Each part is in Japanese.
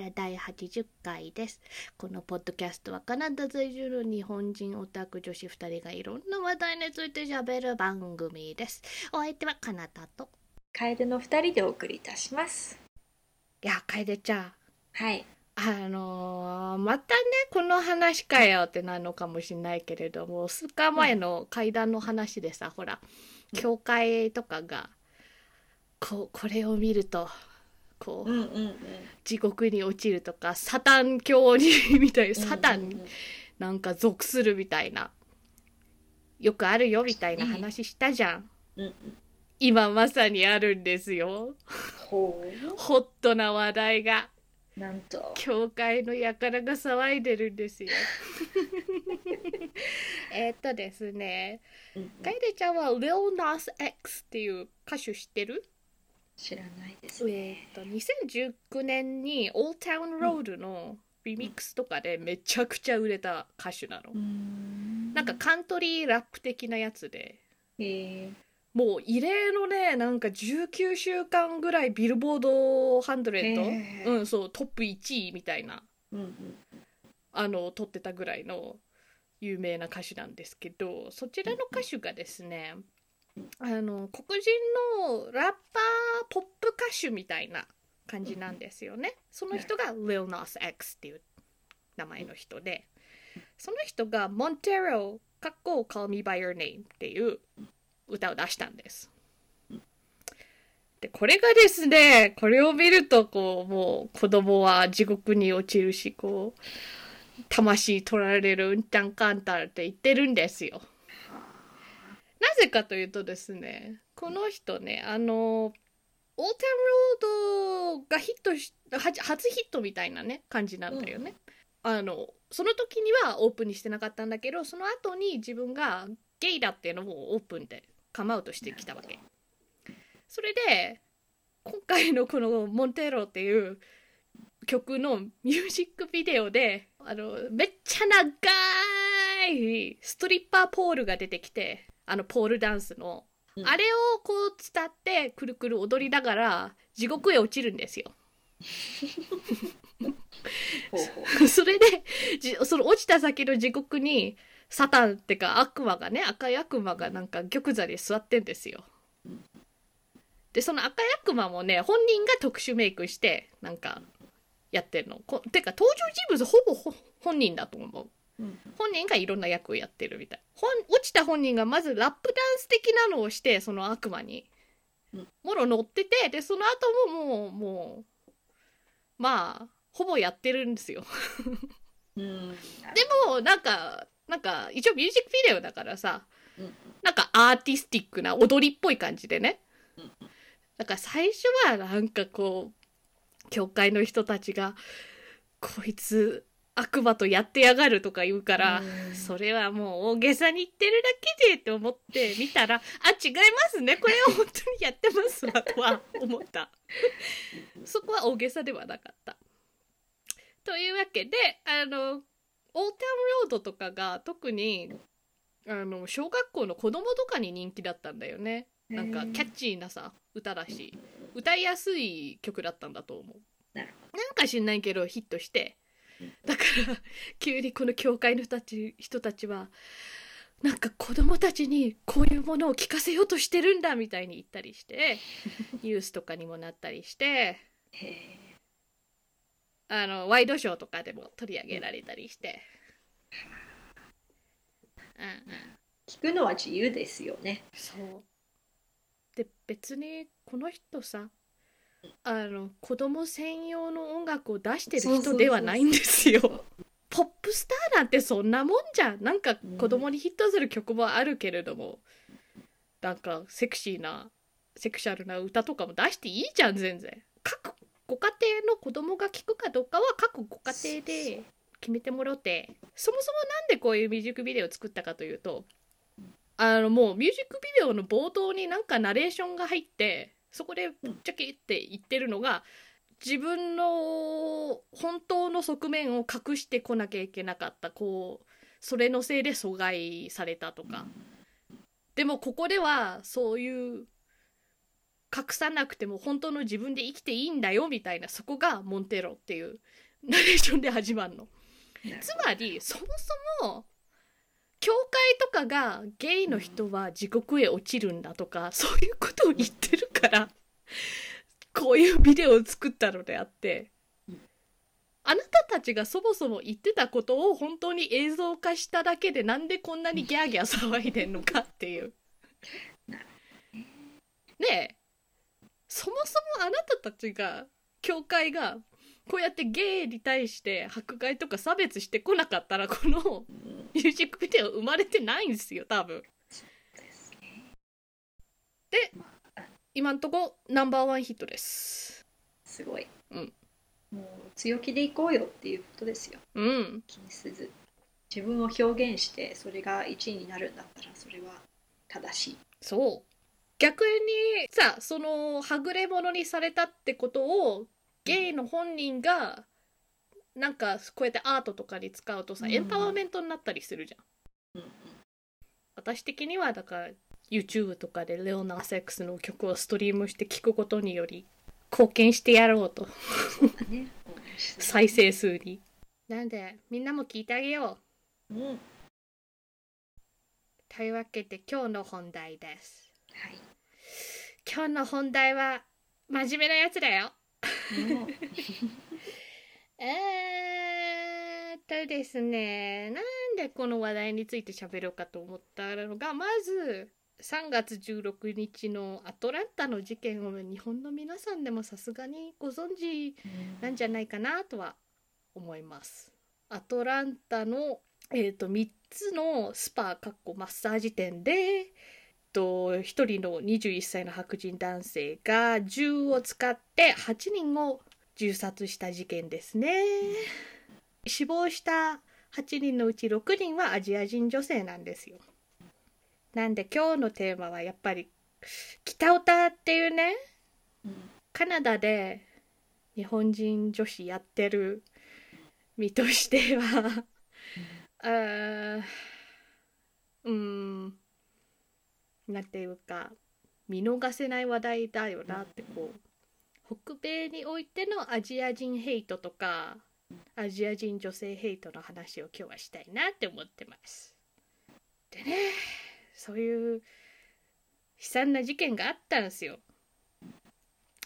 から第80回です。このポッドキャストはカナダ在住の日本人オタク女子2人がいろんな話題について喋る番組です。お相手はカナダと。楓の二人でお送りいたします。いや、楓ちゃん。はい。あのーまたね、この話かよってなるのかもしれないけれども、数日前の階段の話でさ、ほら、教会とかが、こう、これを見ると、こう。地獄に落ちるとか、サタン教に、みたいな、サタンなんか属するみたいな、よくあるよみたいな話したじゃん。うんうん。今まさにあるんですよ。ほホットな話題が。う。なんと。教会の輩が騒いでるんですよ。えっとですね、うんうんカイデちゃんは Lil Nas X っていう歌手知ってる？知らないですえね。っと2019年に Old Town Road のリミックスとかでめちゃくちゃ売れた歌手なの。んなんかカントリーラップ的なやつで。へえ。もう異例のねなんか19週間ぐらいビルボード100、へーうんそうトップ1位みたいなうんうん。あの撮ってたぐらいの有名な歌手なんですけどそちらの歌手がですねあの黒人のラッパーポップ歌手みたいな感じなんですよね。その人が Lil Nas X っていう名前の人で。その人が Montero かっこ Call Me By Your Name っていう歌を出したんです。でこれがですねこれを見るとこうもう子供は地獄に落ちるしこう魂取られるうんちゃんかんたんって言ってるんですよ。なぜかというとですねこの人ねあの Old Town Road がヒットしは初ヒットみたいなね感じなんだよね。あのその時にはオープンにしてなかったんだけどその後に自分がゲイだっていうのをオープンでカムアウトしてきたわけ。それで今回のこの「モンテロ」っていう曲のミュージックビデオであのめっちゃ長いストリッパーポールが出てきてあのポールダンスの、うんあれをこう伝ってくるくる踊りながら地獄へ落ちるんですよ。それでじその落ちた先の地獄にサタンってか悪魔がね赤い悪魔がなんか玉座に座ってんですよ。でその赤い悪魔もね本人が特殊メイクしてなんかやってるの。こてか登場人物ほぼほ本人だと思う。うん本人がいろんな役をやってるみたい。本落ちた本人がまずラップダンス的なのをしてその悪魔にうんもろ乗っててでその後ももうもうまあほぼやってるんですよ。うん。でもなんかなんか一応ミュージックビデオだからさうんなんかアーティスティックな踊りっぽい感じでねうんだから最初はなんかこう教会の人たちがこいつ悪魔とやってやがるとか言うからうん。それはもう大げさに言ってるだけでって思って見たら あ違いますね。これは本当にやってますわとは思った。そこは大げさではなかった。というわけであの Old Town Road とかが特にあの小学校の子供とかに人気だったんだよね。なんかキャッチーなさ歌だし歌いやすい曲だったんだと思う。なんか知んないけどヒットしてうんだから急にこの教会の人たち人たちはなんか子供たちにこういうものを聞かせようとしてるんだみたいに言ったりして ニュースとかにもなったりして。あのワイドショーとかでも取り上げられたりして、うんうん、聞くのは自由ですよね。そうで別にこの人さあの子供専用の音楽を出してる人ではないんですよ。ポップスターなんてそんなもんじゃん。なんか子供にヒットする曲もあるけれども、なんかセクシーなセクシャルな歌とかも出していいじゃん全然。各ご家庭の子供が聴くかどうかは各ご家庭で決めてもらって。そもそもなんでこういうミュージックビデオを作ったかというとあのもうミュージックビデオの冒頭になんかナレーションが入ってそこでぶっちゃけって言ってるのが自分の本当の側面を隠してこなきゃいけなかったこうそれのせいで阻害されたとかでもここではそういう隠さなくても本当の自分で生きていいんだよみたいなそこがモンテロっていうナレーションで始まるの。つまりそもそも教会とかがゲイの人は地獄へ落ちるんだとか そういうことを言ってるから こういうビデオを作ったのであってあなたたちがそもそも言ってたことを本当に映像化しただけでなんでこんなにギャーギャー騒いでんのかっていう。ねえそもそもあなたたちが教会がこうやってゲイに対して迫害とか差別してこなかったらこのミュージックビデオ生まれてないんですよ多分。で今んとこナンバーワンヒットです。すごい、うん。もう強気でいこうよっていうことですよ。うん。気にせず。自分を表現してそれが1位になるんだったらそれは正しい。そう。逆にさそのはぐれ者にされたってことをゲイの本人がなんかこうやってアートとかに使うとさうんエンパワーメントになったりするじゃん。うんうん私的にはだから YouTube とかでレオナーセックスの曲をストリームして聴くことにより貢献してやろうと 再生数に。なんでみんなも聞いてあげよう。うんはいというわけで今日の本題です。今日の本題は真面目なやつだよ。えーっとですね、なんでこの話題について喋ろうかと思ったのが、まず3月16日のアトランタの事件を日本の皆さんでもさすがにご存知なんじゃないかなとは思います。アトランタの、えー、と3つのスパかっこマッサージ店で、えっと1人の21歳の白人男性が銃を使って8人を銃殺した事件ですね。死亡した8人のうち6人はアジア人女性なんですよ。なんで今日のテーマはやっぱり北オタっていうねうんカナダで日本人女子やってる身としてはあうーんなんていうか見逃せない話題だよなってこう北米においてのアジア人ヘイトとかアジア人女性ヘイトの話を今日はしたいなって思ってます。でねそういう悲惨な事件があったんですよ。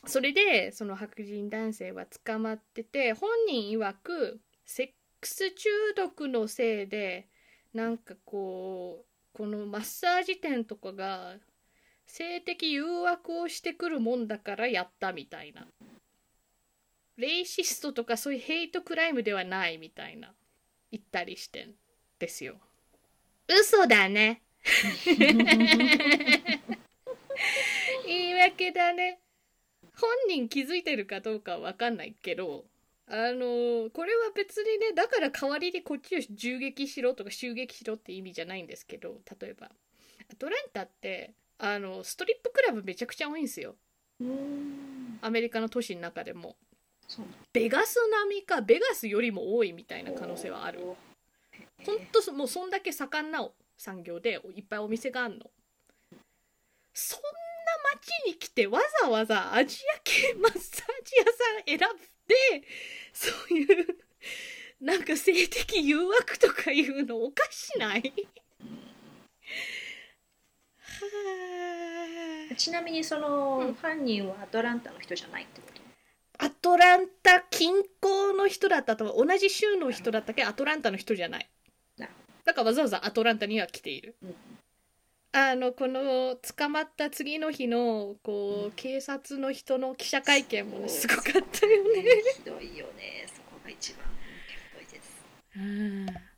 それでその白人男性は捕まってて本人曰くセックス中毒のせいでなんかこうこのマッサージ店とかが性的誘惑をしてくるもんだからやったみたいな。レイシストとかそういうヘイトクライムではないみたいな言ったりしてんですよ。嘘だね。言い訳だね。本人気づいてるかどうかは分かんないけどあのこれは別にねだから代わりにこっちを銃撃しろとか襲撃しろって意味じゃないんですけど例えば。アトランタってあのストリップクラブめちゃくちゃ多いんですよ。うん。アメリカの都市の中でも。ベガス並みかベガスよりも多いみたいな可能性はある。ほんとそもうそんだけ盛んな産業でいっぱいお店があるの。そんな街に来てわざわざアジア系マッサージ屋さん選んでそういうなんか性的誘惑とかいうのおかしない？は ちなみにその、うん。犯人はアトランタの人じゃないってこと？あアトランタ近郊の人だったと同じ州の人だったけどアトランタの人じゃない。なるだからわざわざアトランタには来ている。うん。あのこの捕まった次の日のこう警察の人の記者会見もねすごかったよね。ひどいよね。そこが一番ひどいです。うん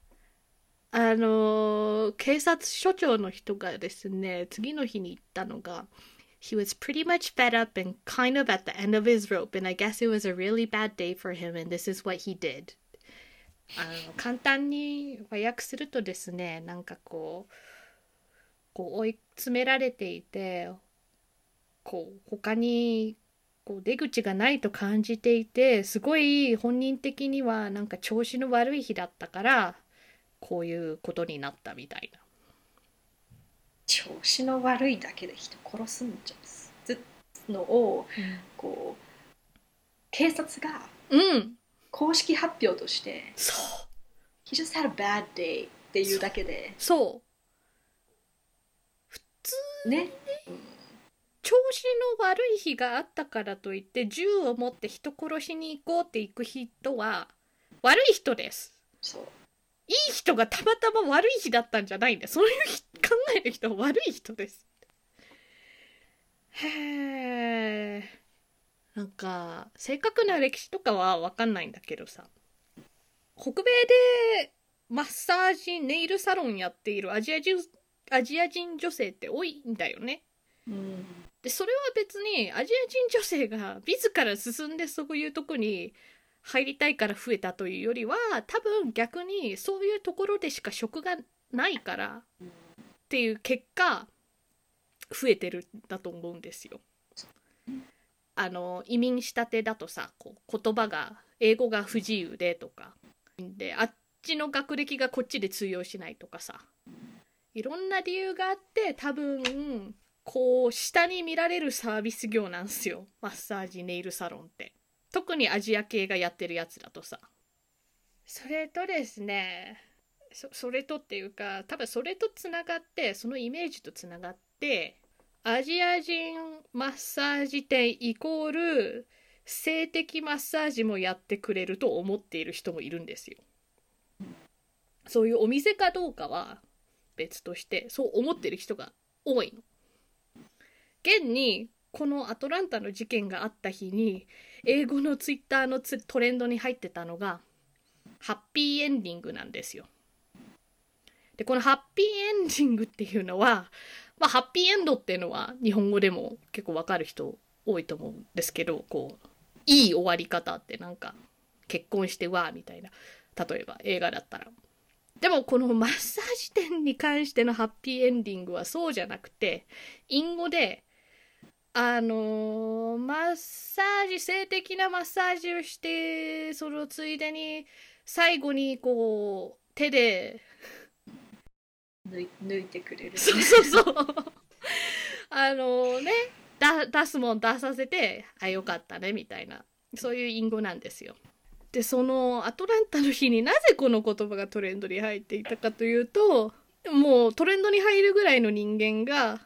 あの警察署長の人がですね次の日に言ったのが He was pretty much fed up and kind of at the end of his rope and I guess it was a really bad day for him and this is what he did あの簡単に和訳するとですねなんかこうこう追い詰められていてこう他にこう出口がないと感じていてすごい本人的にはなんか調子の悪い日だったからこういうことになったみたいな。調子の悪いだけで人殺すんじゃずのをこう警察がうん。公式発表としてそう「He just had a bad day」っていうだけで。そう。ね、調子の悪い日があったからといって銃を持って人殺しに行こうって行く人は悪い人です。そういい人がたまたま悪い日だったんじゃないんだ。そういう考える人は悪い人です。へえなんか正確な歴史とかは分かんないんだけどさ。北米でマッサージネイルサロンやっているアジア人アジア人女性って多いんだよね。うん。でそれは別にアジア人女性が自ら進んでそういうとこに入りたいから増えたというよりは多分逆にそういうところでしか職がないからっていう結果増えてるんだと思うんですよ。あの移民したてだとさこう言葉が英語が不自由でとかであっちの学歴がこっちで通用しないとかさいろんな理由があって多分こう下に見られるサービス業なんすよマッサージネイルサロンって特にアジア系がやってるやつだとさ。それとですねそそれとっていうか多分それとつながってそのイメージとつながってアジア人マッサージ店イコール性的マッサージもやってくれると思っている人もいるんですよ。そういうお店かどうかは別としてそう思ってる人が多いの。現にこのアトランタの事件があった日に英語のツイッターのトレンドに入ってたのがハッピーエンディングなんですよ。でこのハッピーエンディングっていうのはまあハッピーエンドっていうのは日本語でも結構わかる人多いと思うんですけどこういい終わり方ってなんか結婚してわーみたいな例えば映画だったら。でもこのマッサージ店に関してのハッピーエンディングはそうじゃなくて隠語であのーマッサージ性的なマッサージをしてそのついでに最後にこう手で。抜い抜いてくれる、ね、そうそうそう。あのねだ出すもん出させてあよかったねみたいな。そういう隠語なんですよ。でそのアトランタの日になぜこの言葉がトレンドに入っていたかというともうトレンドに入るぐらいの人間が「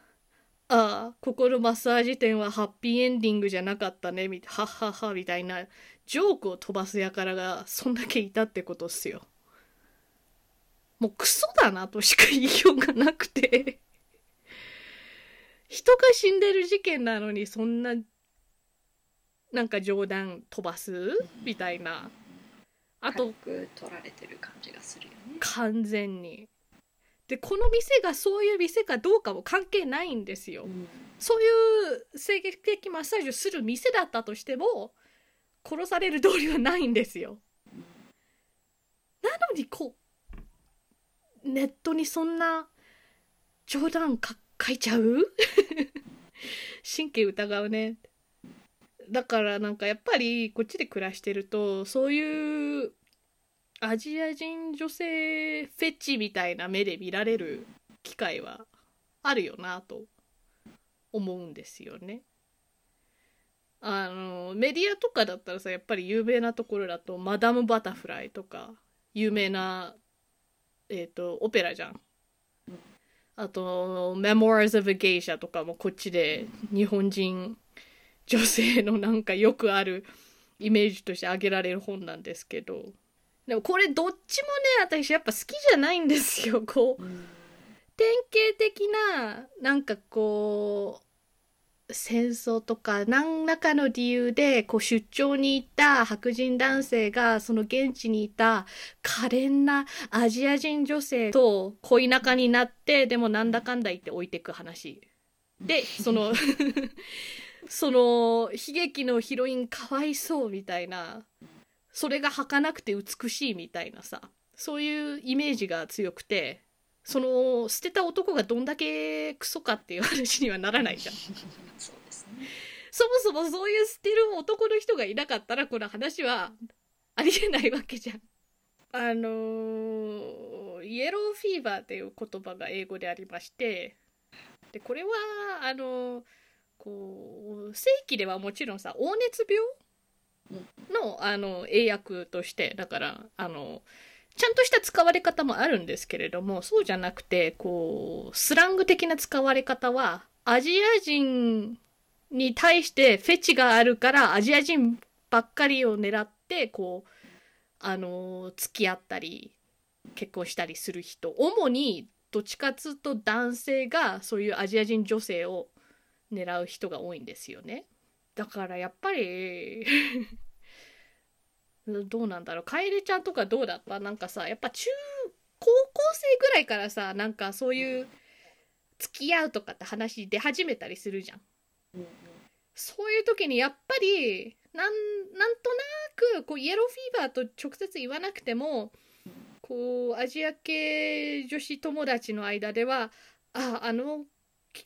ああここのマッサージ店はハッピーエンディングじゃなかったね」みたいな「はっはっは」みたいな。ジョークを飛ばす輩がそんだけいたってことっすよ。もうクソだなとしか言いようがなくて。人が死んでる事件なのにそんななんか冗談飛ばす？みたいな。あと取られてる感じがするよね。完全にでこの店がそういう店かどうかも関係ないんですよ。うん。そういう性的マッサージをする店だったとしても殺される道理はないんですよ。なのにこうネットにそんな冗談か書いちゃう？神経疑うね。だからなんかやっぱりこっちで暮らしてるとそういうアジア人女性フェチみたいな目で見られる機会はあるよなと思うんですよね。あのメディアとかだったらさやっぱり有名なところだと「マダム・バタフライ」とか有名な、えー、とオペラじゃん。あと「Memoirs of a Geisha」とかもこっちで日本人女性のなんかよくあるイメージとして挙げられる本なんですけどでもこれどっちもね私やっぱ好きじゃないんですよ こう。うん。典型的ななんかこう戦争とか何らかの理由でこう出張に行った白人男性がその現地にいた可憐なアジア人女性と恋仲になってでもなんだかんだ言って置いてく話。でその その悲劇のヒロインかわいそうみたいなそれが儚くて美しいみたいなさそういうイメージが強くてその捨てた男がどんだけクソかっていう話にはならないじゃん。そうですねそもそもそういう捨てる男の人がいなかったらこの話はありえないわけじゃん。あのーイエローフィーバーっていう言葉が英語でありましてでこれはあのーこう正規ではもちろんさ黄熱病のあの英訳としてだからあのちゃんとした使われ方もあるんですけれどもそうじゃなくてこうスラング的な使われ方はアジア人に対してフェチがあるからアジア人ばっかりを狙ってこうあの付き合ったり結婚したりする人主にどっちかつと男性がそういうアジア人女性を狙う人が多いんですよね。だからやっぱり どうなんだろう。楓ちゃんとかどうだった？なんかさやっぱ中高校生ぐらいからさなんかそういう付き合うとかって話出始めたりするじゃん。うんうん。そういう時にやっぱりなんなんとなくこうイエローフィーバーと直接言わなくてもこうアジア系女子友達の間ではああの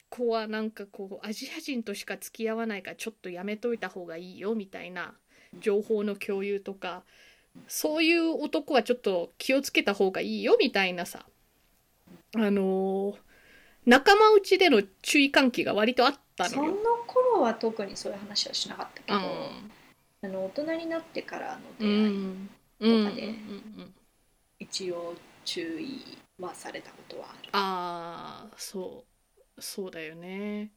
子はなんかこうアジア人としか付き合わないからちょっとやめといた方がいいよみたいな情報の共有とかそういう男はちょっと気をつけた方がいいよみたいなさ。あのー仲間内での注意喚起が割とあったそののよ。頃は特にそういう話はしなかったけど、うあの大人になってからの出ん会い、とかでうん。一応注意はされたことはある。ああそうそうだよね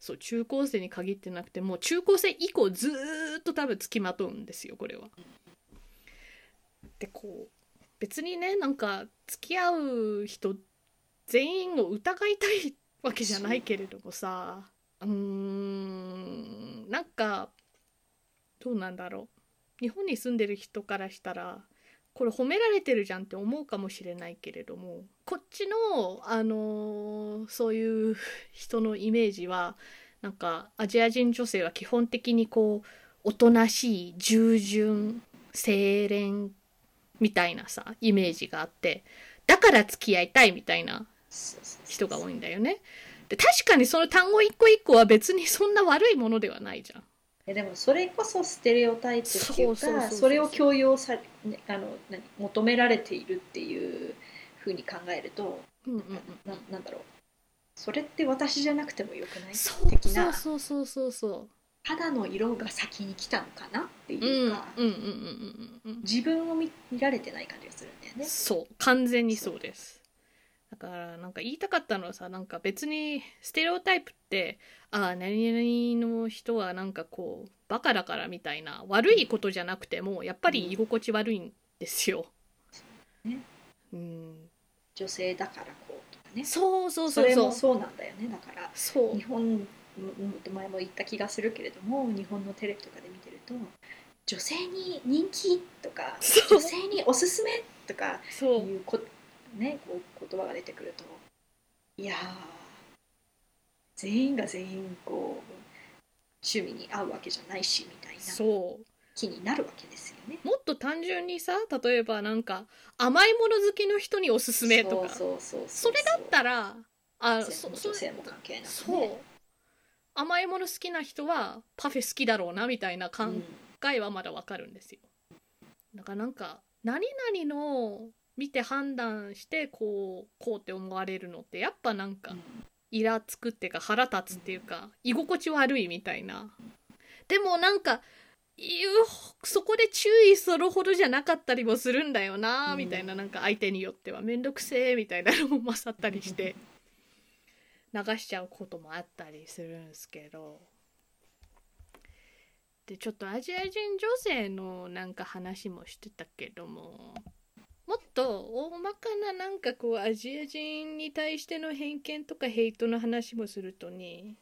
そう中高生に限ってなくてもう中高生以降ずーっと多分付きまとうんですよこれは。でこう別にねなんか付き合う人全員を疑いたいわけじゃないけれどもさうーんなんかどうなんだろう日本に住んでる人からしたらこれ褒められてるじゃんって思うかもしれないけれどもこっちの、あのーそういう人のイメージはなんかアジア人女性は基本的にこうおとなしい従順清廉みたいなさイメージがあってだから付き合いたいみたいな人が多いんだよね。で確かにその単語一個一個は別にそんな悪いものではないじゃん。えでもそれこそステレオタイプっていうかそれを強要され、ね、あの何求められているっていうふうに考えると、うんうんうんななんだろう。それって私じゃなくてもよくない？そう的な。そうそうそうそう肌の色が先に来たのかなっていうか、うんうんうんうんうん。自分を見見られてない感じがするんだよね。そう完全にそうですだからなんか言いたかったのはさなんか別にステレオタイプってああ何々の人はなんかこうバカだからみたいな悪いことじゃなくてもやっぱり居心地悪いんですよ。ね。うん、女性だからこうとかね。そうそうそそう。そうれもそうなんだよね。だからそう。日本うん前も言った気がするけれども日本のテレビとかで見てると女性に人気とか女性におすすめとかそう。いうこ、ね、こう言葉が出てくると。いやー全員が全員こう趣味に合うわけじゃないしみたいな。そう。気になるわけですよね。もっと単純にさ例えばなんか甘いもの好きの人におすすめとか。それだったらあそ女性も関係なくそう。ね。甘いもの好きな人はパフェ好きだろうなみたいな考うんえはまだわかるんですよ。だからなんか何々の見て判断してこうこうって思われるのってやっぱなんかイラつくっていうか腹立つっていうか居心地悪いみたいな。でもなんかそこで注意するほどじゃなかったりもするんだよなうん。みたいな。なんか相手によっては。面倒くせえみたいなのも勝ったりして流しちゃうこともあったりするんですけど。でちょっとアジア人女性のなんか話もしてたけどももっと大まかななんかこうアジア人に対しての偏見とかヘイトの話もするとね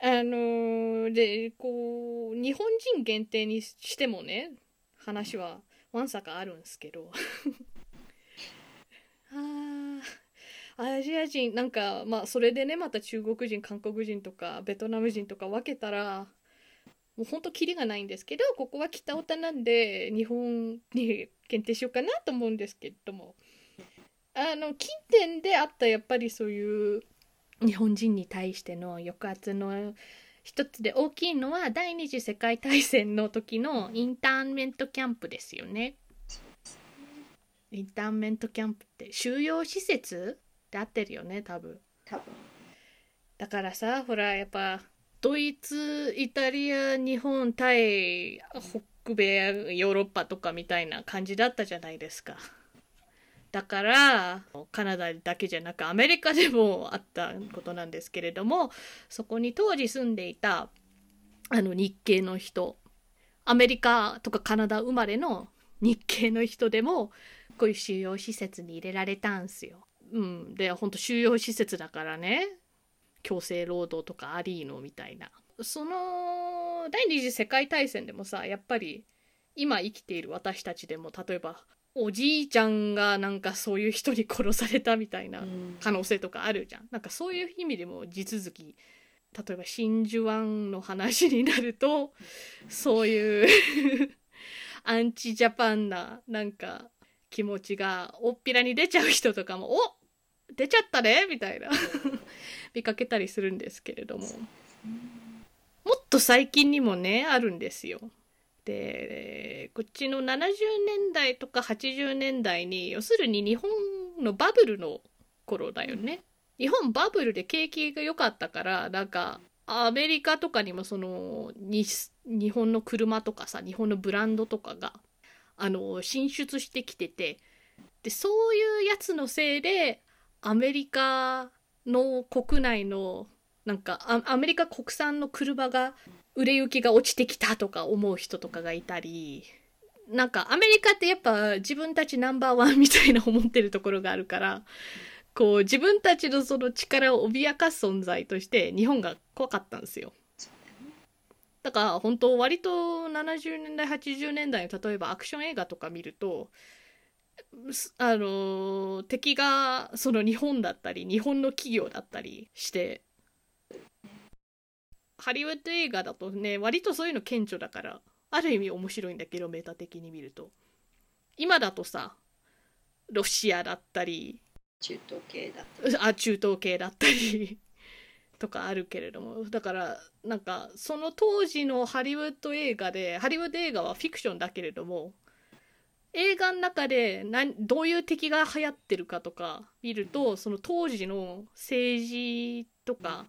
あのでこう日本人限定にしてもね話はわんさかあるんすけど。あアジア人なんかまあそれでねまた中国人韓国人とかベトナム人とか分けたらもうほんとキリがないんですけどここは北オタなんで日本に限定しようかなと思うんですけどもあの近年であったやっぱりそういう日本人に対しての抑圧の一つで大きいのは第二次世界大戦の時のインターンメントキャンプですよね。インターンメントキャンプって収容施設って合ってるよね多分。多分だからさほらやっぱドイツイタリア日本対北米ヨーロッパとかみたいな感じだったじゃないですか。だからカナダだけじゃなくアメリカでもあったことなんですけれどもそこに当時住んでいたあの日系の人アメリカとかカナダ生まれの日系の人でもこういう収容施設に入れられたんすよ。うん、でほんと収容施設だからね。強制労働とかありのみたいな。その第二次世界大戦でもさやっぱり今生きている私たちでも例えばおじいちゃんがなんかそういう人に殺されたみたいな可能性とかあるじゃん。なんかそういう意味でも地続き例えば真珠湾の話になるとそういう アンチジャパンななんか気持ちがおっぴらに出ちゃう人とかも「お出ちゃったね」みたいな見かけたりするんですけれどももっと最近にもねあるんですよ。でこっちの70年代とか80年代に要するに日本のバブルの頃だよね。日本バブルで景気が良かったからなんかアメリカとかにもその日本の車とかさ日本のブランドとかがあの進出してきててでそういうやつのせいでアメリカの国内のなんかアメリカ国産の車が売れ行きが落ちてきたとか思う人とかがいたりなんかアメリカってやっぱ自分たちナンバーワンみたいな思ってるところがあるからこう自分たちのその力を脅かす存在として日本が怖かったんですよ。だから本当割と70年代80年代の例えばアクション映画とか見るとあの敵がその日本だったり日本の企業だったりしてハリウッド映画だとね割とそういうの顕著だからある意味面白いんだけどメタ的に見ると。今だとさロシアだったり中東系だったり。あ中東系だったり とかあるけれども。だからなんかその当時のハリウッド映画でハリウッド映画はフィクションだけれども映画の中で何どういう敵が流行ってるかとか見るとその当時の政治とか、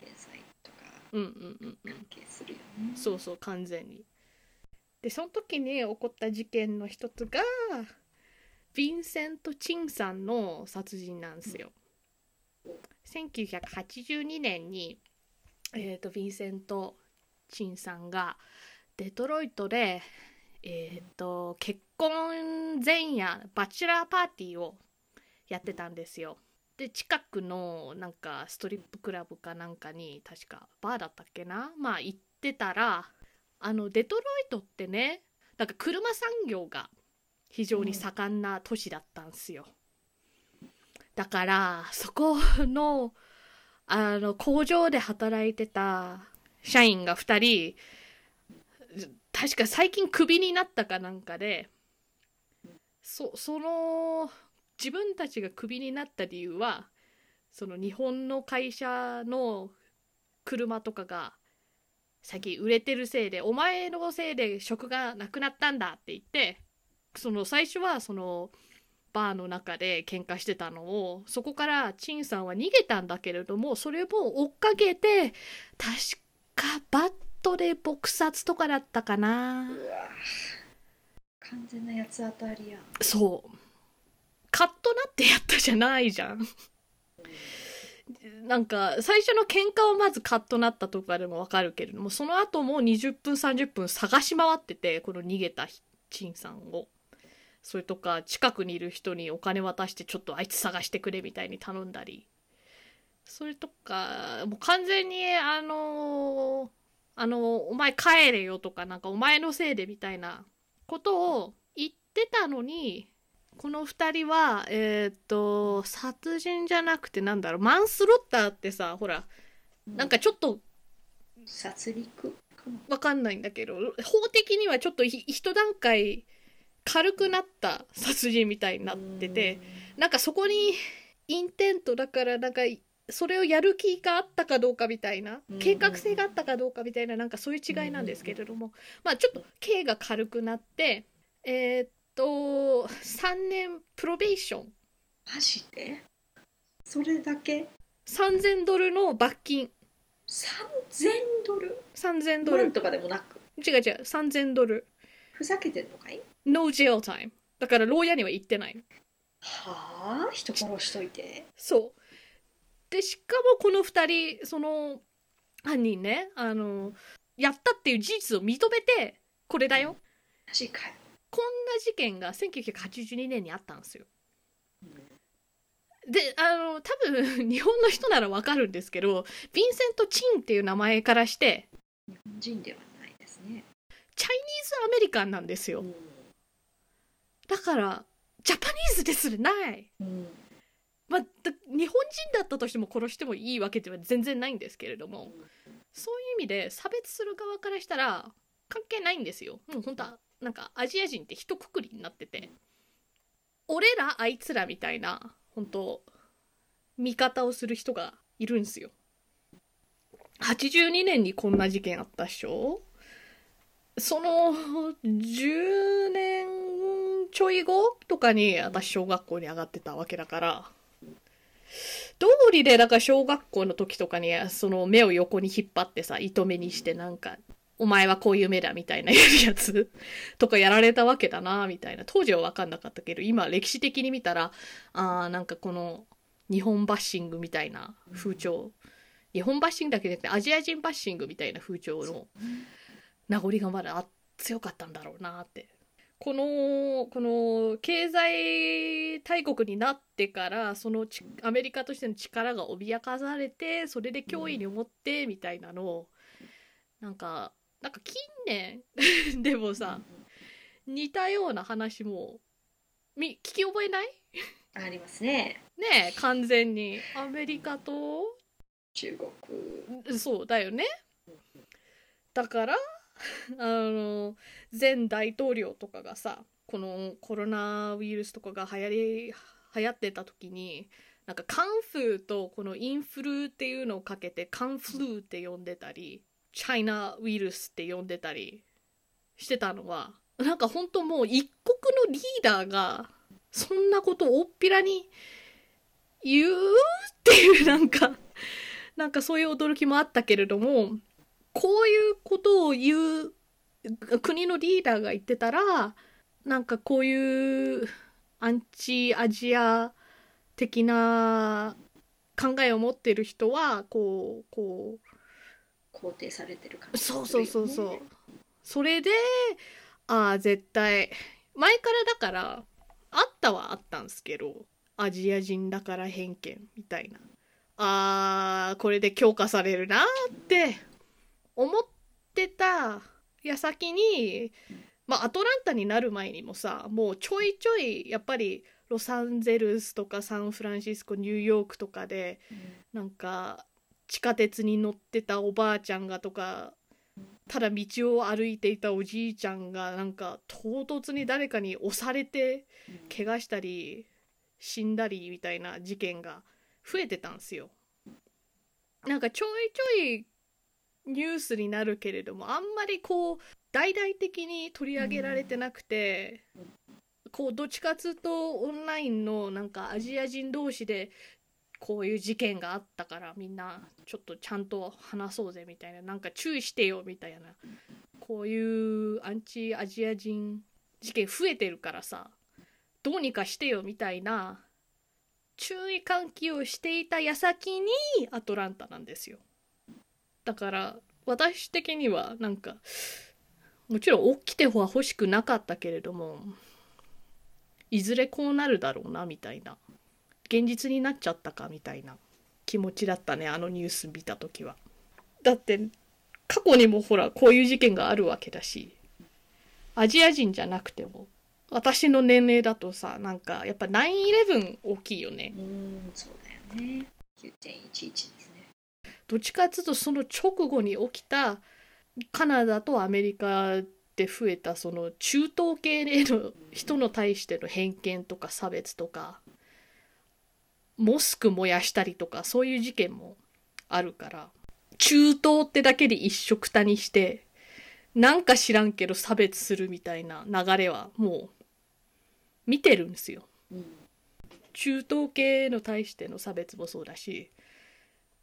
経済とかうんうんうんうん関係するよね。そうそう完全にでその時に起こった事件の一つがヴィンセント・チンさんの殺人なんですよ。1982年に、えーと、ヴィンセント・チンさんがデトロイトで、えーと、結婚前夜バチェラーパーティーをやってたんですよ。で近くのなんかストリップクラブかなんかに確かバーだったっけな？まあ行ってたらあのデトロイトってねなんか車産業が非常に盛んな都市だったんですよ。だからそこのあの工場で働いてた社員が2人確か最近クビになったかなんかでそその自分たちがクビになった理由はその日本の会社の車とかが最近売れてるせいでお前のせいで職がなくなったんだって言ってその最初はそのバーの中で喧嘩してたのをそこからチンさんは逃げたんだけれどもそれも追っかけて確かバットで撲殺とかだったかな。完全な八つ当たりや。ん。そう。カッとなってやったじゃないじゃん。なんか最初の喧嘩をまずカッとなったとかでもわかるけれどもその後も20分30分探し回っててこの逃げたチンさんを。それとか近くにいる人にお金渡してちょっとあいつ探してくれみたいに頼んだり。それとか。もう完全にあのあのお前帰れよとかなんかお前のせいでみたいなことを言ってたのにこの2人はえっ、と殺人じゃなくてなんだろうマンスロッターってさほらなんかちょっと殺戮わかんないんだけど法的にはちょっとひ一段階軽くなった殺人みたいになっててなんかそこにインテントだからなんかそれをやる気があったかどうかみたいなうん計画性があったかどうかみたいななんかそういう違いなんですけれども。まあちょっと刑が軽くなってえーっと3年プロベーション。マジで？それだけ？3000ドルの罰金。3000ドル？3000ドル。万とかでもなく？違う違う3000ドル。ふざけてんのかい？No jail time だから牢屋には行ってない。はあ？人殺しといて？そうでしかもこの2人その犯人ねあのやったっていう事実を認めてこれだよ。マジかよ、こんな事件が1982年にあったんですよ。うん。であの多分 日本の人ならわかるんですけどヴィンセント・チンっていう名前からして日本人ではないですね、チャイニーズ・アメリカンなんですよ。うん。だからジャパニーズですらない。うんまあ、日本人だったとしても殺してもいいわけでは全然ないんですけれどもそういう意味で差別する側からしたら関係ないんですよ。もう本当はなんかアジア人って一括りになってて俺らあいつらみたいな本当味方をする人がいるんすよ。82年にこんな事件あったっしょ？その10年ちょい後とかに私小学校に上がってたわけだから。道理でだから小学校の時とかにその目を横に引っ張ってさ糸目にしてなんか「お前はこういう目だ」みたいなやつとかやられたわけだなみたいな。当時は分かんなかったけど今歴史的に見たらあーなんかこの日本バッシングみたいな風潮。日本バッシングだけじゃなくてアジア人バッシングみたいな風潮の名残がまだあ強かったんだろうなってこのこの経済大国になってからそのちアメリカとしての力が脅かされてそれで脅威に思ってみたいなのをなんかなんか近年 でもさ似たような話もみ聞き覚えない？ありますね。ねえ完全に。アメリカと？中国。そうだよね。だから あの前大統領とかがさこのコロナウイルスとかが流行り流行ってた時になんかカンフーとこのインフルっていうのをかけてカンフルーって呼んでたりチャイナウイルスって呼んでたりしてたのはなんか本当もう一国のリーダーがそんなことを大っぴらに言うっていうなんかなんかそういう驚きもあったけれどもこういうことを言う国のリーダーが言ってたらなんかこういうアンチアジア的な考えを持ってる人はこうこ肯定されてる感うじそうそうそうそう。それでああ絶対前からだからあったはあったんですけどアジア人だから偏見みたいな。あーこれで強化されるなって思ってた矢先にまあアトランタになる前にもさもうちょいちょいやっぱりロサンゼルスとかサンフランシスコニューヨークとかでなんか地下鉄に乗ってたおばあちゃんがとかただ道を歩いていたおじいちゃんがなんか唐突に誰かに押されて怪我したり死んだりみたいな事件が増えてたんですよ。なんかちょいちょいニュースになるけれどもあんまりこう大々的に取り上げられてなくて、こうどっちかっつうとオンラインのなんかアジア人同士でこういう事件があったからみんなちょっとちゃんと話そうぜみたいななんか注意してよみたいなこういうアンチアジア人事件増えてるからさどうにかしてよみたいな注意喚起をしていた矢先にアトランタなんですよ。だから私的にはなんかもちろん起きては欲しくなかったけれどもいずれこうなるだろうなみたいな現実になっちゃったかみたいな気持ちだったねあのニュース見た時は。だって過去にもほらこういう事件があるわけだしアジア人じゃなくても私の年齢だとさなんかやっぱ9-11大きいよね。うんそうだよね。9.11です。ねどっちかっていうとその直後に起きたカナダとアメリカで増えたその中東系への人の対しての偏見とか差別とかモスク燃やしたりとかそういう事件もあるから中東ってだけで一緒くたにしてなんか知らんけど差別するみたいな流れはもう見てるんですよ。うん中東系の対しての差別もそうだし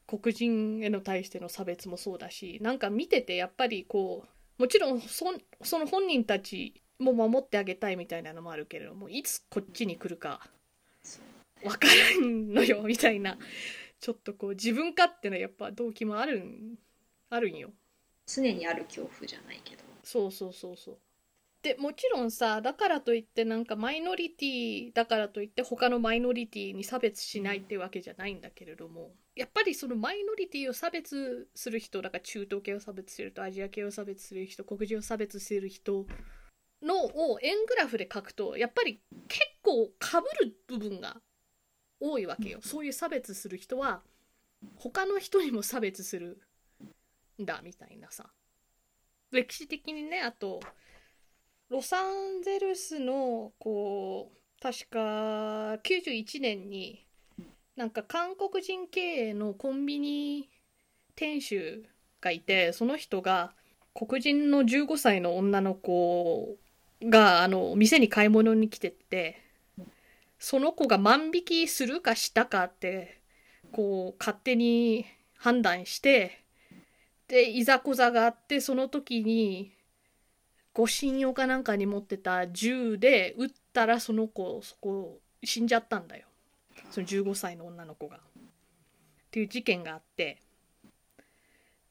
黒人への対しての差別もそうだしなんか見ててやっぱりこうもちろんそその本人たちも守ってあげたいみたいなのもあるけれどもいつこっちに来るか分からんのよみたいなちょっとこう自分勝手なやっぱ動機もあるんあるんよ。常にある恐怖じゃないけど。そうそうそうそうでもちろんさだからといってなんかマイノリティだからといって他のマイノリティに差別しないってわけじゃないんだけれどもやっぱりそのマイノリティを差別する人だから中東系を差別する人アジア系を差別する人黒人を差別する人のを円グラフで書くとやっぱり結構かぶる部分が多いわけよ。そういう差別する人は他の人にも差別するんだみたいなさ。歴史的にねあとロサンゼルスのこう確か91年になんか韓国人経営のコンビニ店主がいてその人が黒人の15歳の女の子があの店に買い物に来てってその子が万引きするかしたかってこう勝手に判断してでいざこざがあってその時に護身用かなんかに持ってた銃で撃ったらその子そこ死んじゃったんだよその15歳の女の子が。っていう事件があって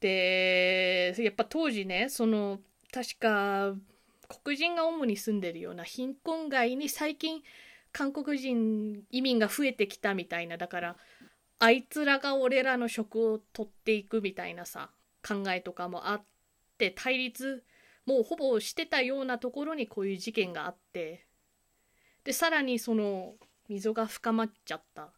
でやっぱ当時ねその確か黒人が主に住んでるような貧困街に最近韓国人移民が増えてきたみたいなだからあいつらが俺らの職を取っていくみたいなさ考えとかもあって対立もうほぼしてたようなところにこういう事件があってでさらにその溝が深まっちゃった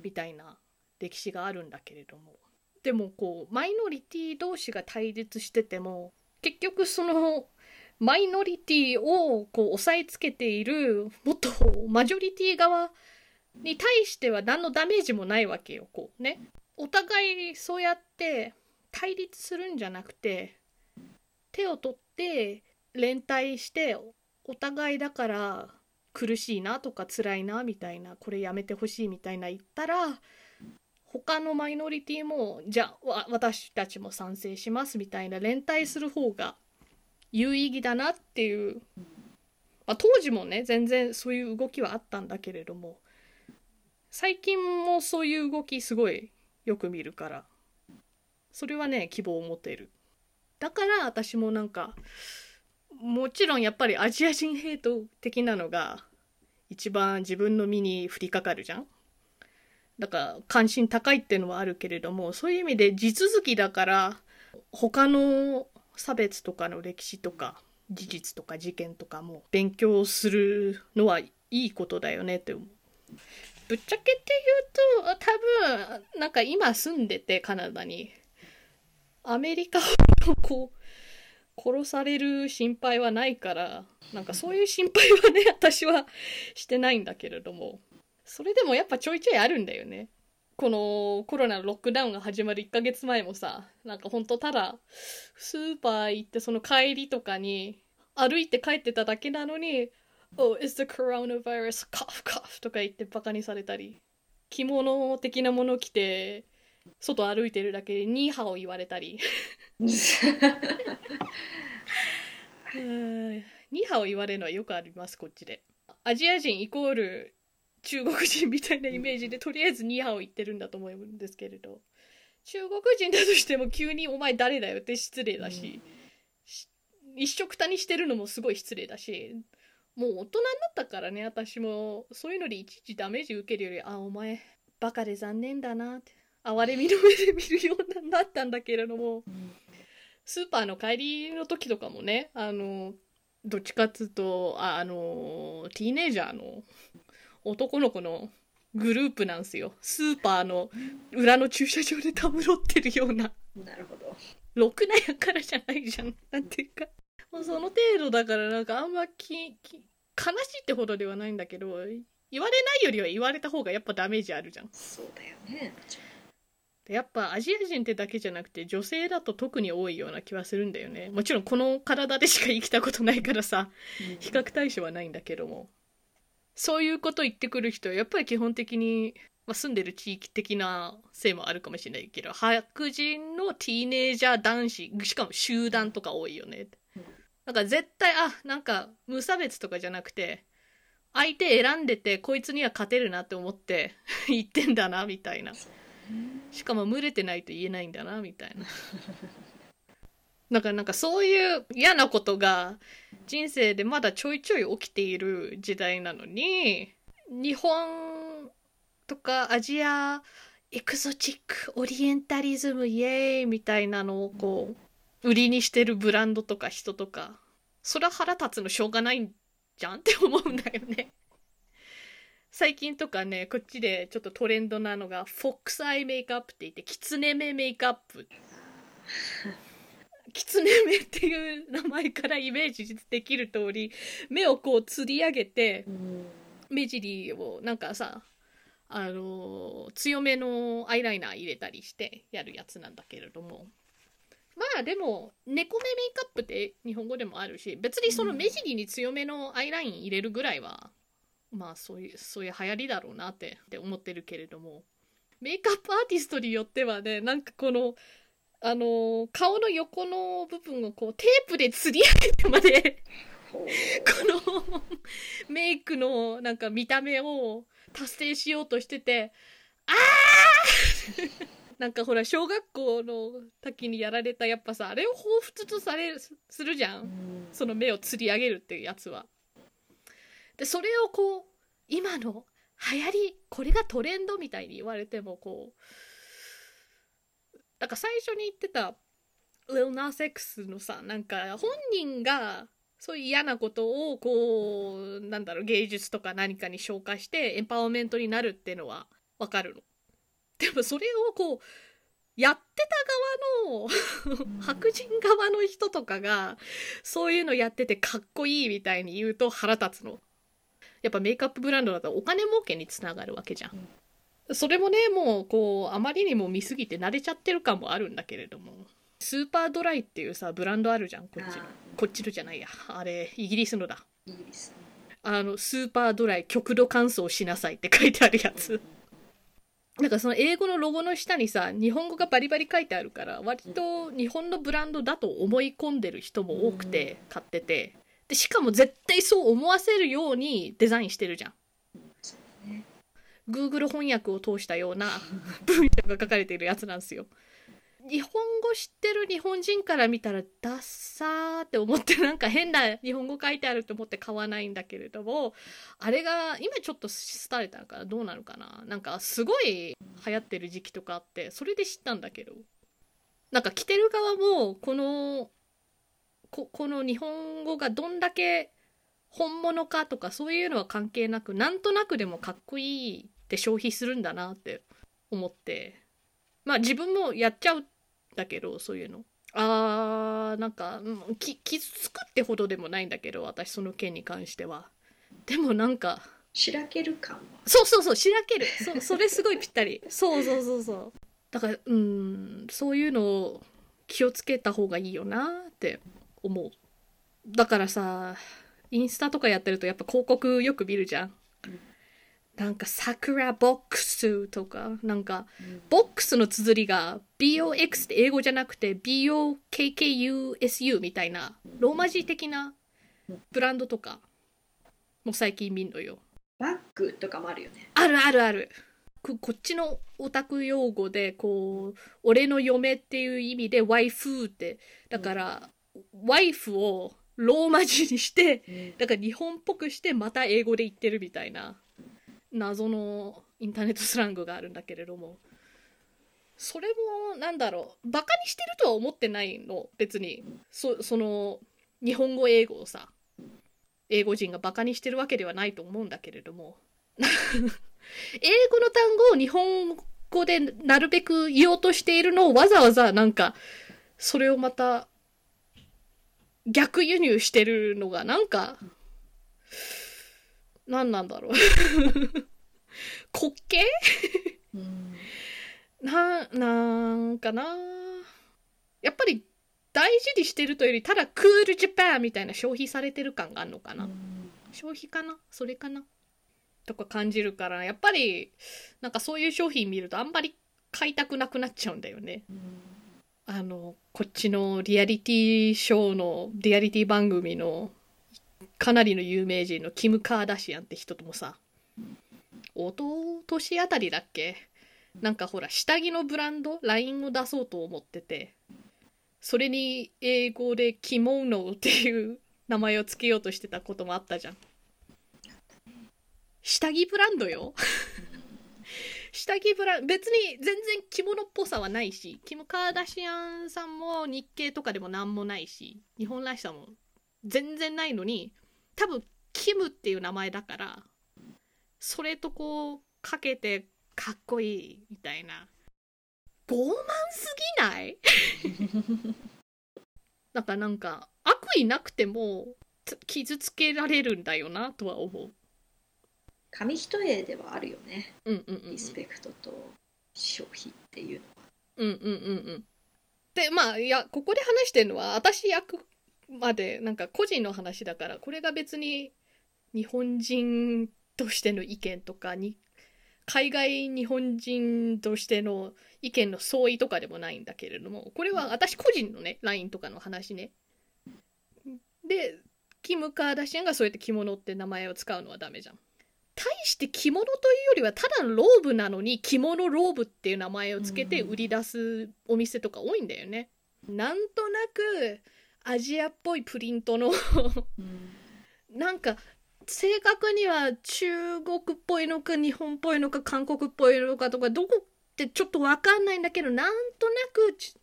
みたいな歴史があるんだけれども。でもこうマイノリティ同士が対立してても結局そのマイノリティをこう押さえつけているもっとマジョリティ側に対しては何のダメージもないわけよこうね。お互いそうやって対立するんじゃなくて手を取って連帯してお互いだから苦しいなとか辛いなみたいなこれやめてほしいみたいな言ったら他のマイノリティもじゃあ私たちも賛成しますみたいな連帯する方が有意義だなっていう、まあ、当時もね全然そういう動きはあったんだけれども最近もそういう動きすごいよく見るからそれはね希望を持てる。だから私もなんかもちろんやっぱりアジア人ヘイト的なのが一番自分の身に降りかかるじゃんだから関心高いっていうのはあるけれどもそういう意味で地続きだから他の差別とかの歴史とか事実とか事件とかも勉強するのはいいことだよねって思う。ぶっちゃけて言うと多分なんか今住んでてカナダにアメリカをこう殺される心配はないからなんかそういう心配はね 私はしてないんだけれども。それでもやっぱちょいちょいあるんだよね。このコロナのロックダウンが始まる1ヶ月前もさなんかほんとただスーパー行ってその帰りとかに歩いて帰ってただけなのに「Oh, is the coronavirus cough cough」とか言ってバカにされたり着物的なもの着て外歩いてるだけでニーハオ言われたり。ニーハオ言われるのはよくありますこっちで。アジア人イコール中国人みたいなイメージでとりあえずニーハオ言ってるんだと思うんですけれど。中国人だとしても急に「お前誰だよ」って失礼だし、うん、一緒くたにしてるのもすごい失礼だし。もう大人になったからね私も。そういうのでいちいちダメージ受けるより「あお前バカで残念だな」って。哀れみの目で見るようになったんだけれども、うん、スーパーの帰りの時とかもねあのどっちかっつうとああのティーネイジャーの男の子のグループなんですよ。スーパーの裏の駐車場でたむろってるような。なるほど。ろくなやからじゃないじゃん。なんていうか。もうその程度だからなんかあんまきき悲しいってほどではないんだけど言われないよりは言われた方がやっぱダメージあるじゃん。そうだよねやっぱアジア人ってだけじゃなくて女性だと特に多いような気はするんだよね。もちろんこの体でしか生きたことないからさ比較対象はないんだけども。そういうこと言ってくる人はやっぱり基本的にまあ、住んでる地域的なせいもあるかもしれないけど白人のティーネージャー男子しかも集団とか多いよね、うんなんか絶対あなんか無差別とかじゃなくて相手選んでてこいつには勝てるなって思って 言ってんだなみたいなしかも群れてないと言えないんだなみたいな だからなんかそういう嫌なことが人生でまだちょいちょい起きている時代なのに日本とかアジアエクゾチックオリエンタリズムイエーイみたいなのをこう売りにしてるブランドとか人とかそりゃ腹立つのしょうがないんじゃんって思うんだよね。最近とかねこっちでちょっとトレンドなのがフォックスアイメイクアップって言ってキツネ目メイクアップ。キツネ目っていう名前からイメージできる通り目をこう吊り上げてうん。目尻をなんかさあのー強めのアイライナー入れたりしてやるやつなんだけれども。まあでも猫目メイクアップって日本語でもあるし別にその目尻に強めのアイライン入れるぐらいは、まあそういうそういう流行りだろうなってって思ってるけれども。メイクアップアーティストによってはねなんかこのあのー顔の横の部分をこうテープで吊り上げてまでこのメイクのなんか見た目を達成しようとしててあー！なんかほら小学校の時にやられたやっぱさあれを彷彿とされるするじゃうんん。その目を吊り上げるっていうやつは。でそれをこう今の流行りこれがトレンドみたいに言われてもこうなんか最初に言ってた Lil Nas X のさなんか本人がそういう嫌なことをこうなんだろう芸術とか何かに消化してエンパワーメントになるっていうのはわかるの。でもそれをこうやってた側の白人側の人とかがそういうのやっててかっこいいみたいに言うと腹立つの。やっぱメイクアップブランドだとお金儲けにつながるわけじゃん。それもねもうこうあまりにも見すぎて慣れちゃってる感もあるんだけれども。スーパードライっていうさブランドあるじゃんこっちの。あこっちのじゃないや。あれイギリスのだ。イギリス。あのスーパードライ極度乾燥しなさいって書いてあるやつ。なんかその英語のロゴの下にさ日本語がバリバリ書いてあるから割と日本のブランドだと思い込んでる人も多くて買っててでしかも絶対そう思わせるようにデザインしてるじゃん。Google 翻訳を通したような 文章が書かれているやつなんですよ。日本語知ってる日本人から見たらダッサーって思ってなんか変な日本語書いてあると思って買わないんだけれどもあれが今ちょっと廃れたからどうなのかな？なんかすごい流行ってる時期とかあってそれで知ったんだけど。なんか着てる側もこのここの日本語がどんだけ本物かとかそういうのは関係なくなんとなくでもかっこいいって消費するんだなって思って。まあ自分もやっちゃうんだけどそういうの。あーなんかうんき傷つくってほどでもないんだけど私その件に関しては。でもなんかしらける感は。そうそうそうしらける。そそれすごいぴったり。そうそうそうそう。だからうんそういうのを気をつけた方がいいよなって思う。だからさインスタとかやってるとやっぱ広告よく見るじゃん。うんなんか桜ボックスとかなんかうん。ボックスの綴りが BOX って英語じゃなくて BOKKUSU みたいなローマ字的なブランドとかもう最近見んのよ。バッグとかもあるよね。あるあるある。ここっちのオタク用語でこう俺の嫁っていう意味でワイフって。だから、ワイフをローマ字にしてだから日本っぽくしてまた英語で言ってるみたいな謎のインターネットスラングがあるんだけれども。それもなんだろう。バカにしてるとは思ってないの。別に。そその日本語英語をさ英語人がバカにしてるわけではないと思うんだけれども。英語の単語を日本語でなるべく言おうとしているのをわざわざなんかそれをまた逆輸入してるのがなんか何なんだろう。滑稽？うん。ななんかな。やっぱり大事にしてるというよりただクールジャパンみたいな消費されてる感があるのかな、消費かな？それかな？とか感じるからやっぱりなんかそういう商品見るとあんまり買いたくなくなっちゃうんだよね。うんあのこっちのリアリティショーのリアリティ番組のかなりの有名人のキム・カーダシアンって人ともさおととしあたりだっけ？なんかほら下着のブランド LINE を出そうと思っててそれに英語でキモノっていう名前を付けようとしてたこともあったじゃん。下着ブランドよ。下着ブラン別に全然着物っぽさはないしキム・カーダシアンさんも日系とかでも何もないし日本らしさも全然ないのに多分キムっていう名前だからそれとこうかけてかっこいいみたいな傲慢すぎない？なんかなんか悪意なくても傷つけられるんだよなとは思う。紙一重ではあるよねうんうんうんうんリスペクトと消費っていうのはうんうんうんうん。でまあいやここで話してるのは私役までなんか個人の話だからこれが別に日本人としての意見とかに海外日本人としての意見の相違とかでもないんだけれどもこれは私個人のね LINE とかの話ね。でキム・カーダシアンがそうやって着物って名前を使うのはダメじゃん。対して着物というよりはただのローブなのに着物ローブっていう名前をつけて売り出すお店とか多いんだよね。なんとなくアジアっぽいプリントのなんか正確には中国っぽいのか日本っぽいのか韓国っぽいのかとかどこってちょっとわかんないんだけどなんとなくち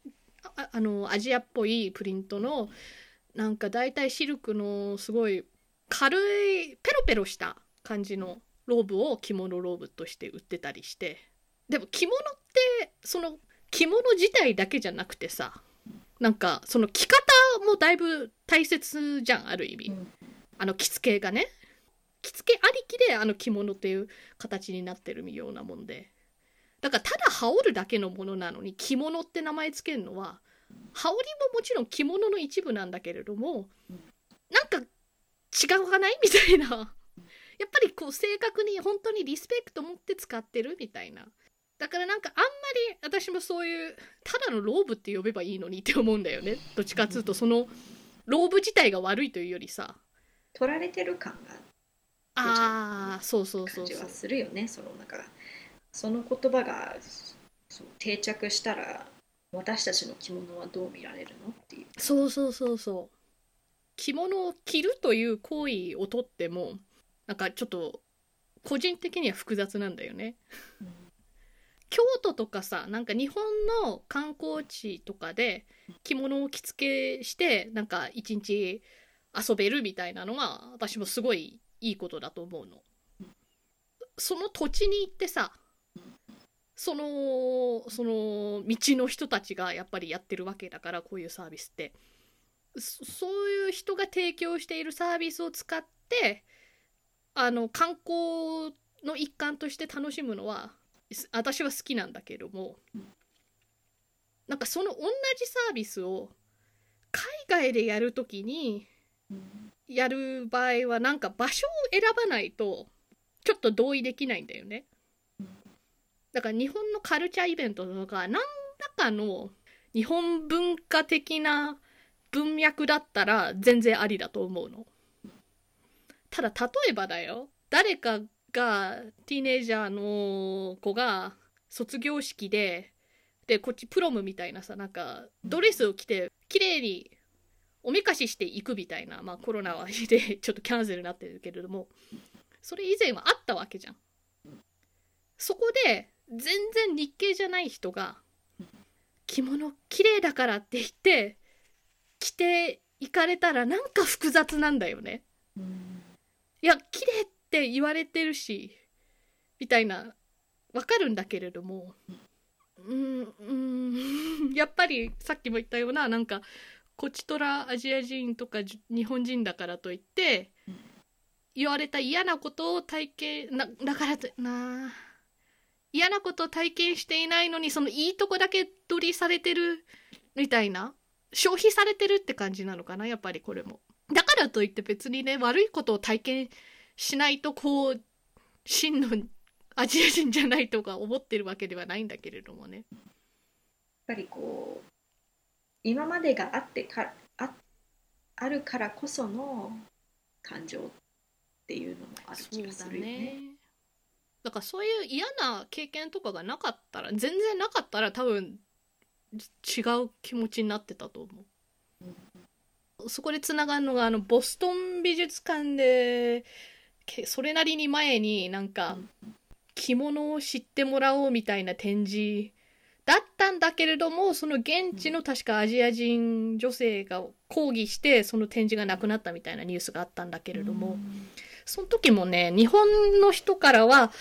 ああのアジアっぽいプリントのなんか大体シルクのすごい軽いペロペロした感じのローブを着物ローブとして売ってたりして。でも着物ってその着物自体だけじゃなくてさなんかその着方もだいぶ大切じゃんある意味、うん。あの着付けがね。着付けありきであの着物っていう形になってるようなもんで。だからただ羽織るだけのものなのに着物って名前つけるのは羽織ももちろん着物の一部なんだけれどもなんか違うかない？みたいなやっぱりこう正確に本当にリスペクト持って使ってるみたいな。だからなんかあんまり私もそういうただのローブって呼べばいいのにって思うんだよね。どっちかっつうとそのローブ自体が悪いというよりさ。取られてる感が。ああそうそうそうそう。感じはするよねそのなんかその言葉がそう定着したら私たちの着物はどう見られるのっていう。そうそうそうそう。着物を着るという行為をとってもなんかちょっと個人的には複雑なんだよね。京都とかさなんか日本の観光地とかで着物を着付けしてなんか一日遊べるみたいなのは私もすごいいいことだと思うの。その土地に行ってさそのその道の人たちがやっぱりやってるわけだからこういうサービスって。そそういう人が提供しているサービスを使ってあの観光の一環として楽しむのは私は好きなんだけどもなんかその同じサービスを海外でやるときにやる場合はなんか場所を選ばないとちょっと同意できないんだよね。だから日本のカルチャーイベントとか何らかの日本文化的な文脈だったら全然ありだと思うの。ただ例えばだよ誰かがティーネイジャーの子が卒業式ででこっちプロムみたいなさなんかドレスを着て綺麗におめかししていくみたいな、まあ、コロナはでちょっとキャンセルになってるけれどもそれ以前はあったわけじゃん。そこで全然日系じゃない人が着物綺麗だからって言って着ていかれたらなんか複雑なんだよね。いや綺麗って言われてるしみたいな。わかるんだけれども。うんうん。やっぱりさっきも言ったようななんかこちとらアジア人とか日本人だからといって言われた嫌なことを体験なだからとな嫌なことを体験していないのにそのいいとこだけ取りされてるみたいな。消費されてるって感じなのかなやっぱりこれも。だからといって別にね悪いことを体験しないとこう真のアジア人じゃないとか思ってるわけではないんだけれどもね。やっぱりこう今までがあってかああるからこその感情っていうのもある気がするよね。だからそういう嫌な経験とかがなかったら全然なかったら多分違う気持ちになってたと思う。そこでつながるのがあのボストン美術館でけそれなりに前になんか着物を知ってもらおうみたいな展示だったんだけれどもその現地の確かアジア人女性が抗議してその展示がなくなったみたいなニュースがあったんだけれども、その時もね日本の人からは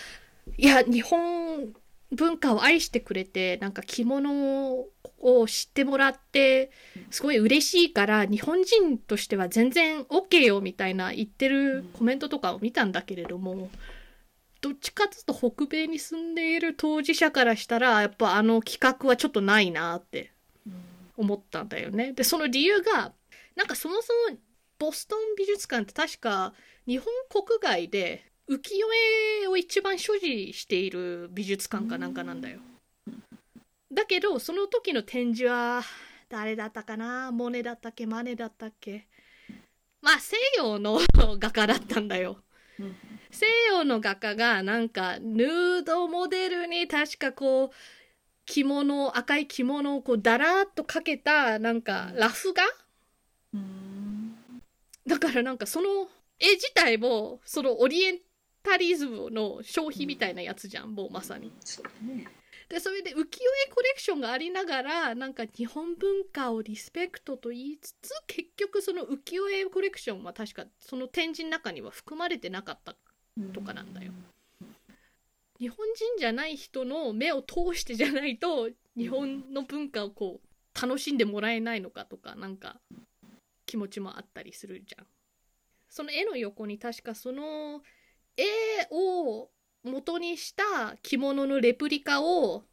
いや日本文化を愛してくれてなんか着物を知ってもらってすごい嬉しいから日本人としては全然 OK よみたいな言ってるコメントとかを見たんだけれどもどっちかっていうと北米に住んでいる当事者からしたらやっぱあの企画はちょっとないなって思ったんだよね。でその理由がなんかそもそもボストン美術館って確か日本国外で浮世絵を一番所持している美術館かなんかなんだよ。だけどその時の展示は誰だったかな？モネだったっけ？マネだったっけ？まあ西洋の画家だったんだよ。西洋の画家がなんかヌードモデルに確かこう着物赤い着物をこうだらっとかけたなんかラフ画？だからなんかその絵自体もそのオリエンタリズムの消費みたいなやつじゃん、もうまさに。そうだね。でそれで浮世絵コレクションがありながらなんか日本文化をリスペクトと言いつつ結局その浮世絵コレクションは確かその展示の中には含まれてなかったとかなんだよ。日本人じゃない人の目を通してじゃないと日本の文化をこう楽しんでもらえないのかとかなんか気持ちもあったりするじゃん。その絵の横に確かその絵を元にした着物のレプリカを、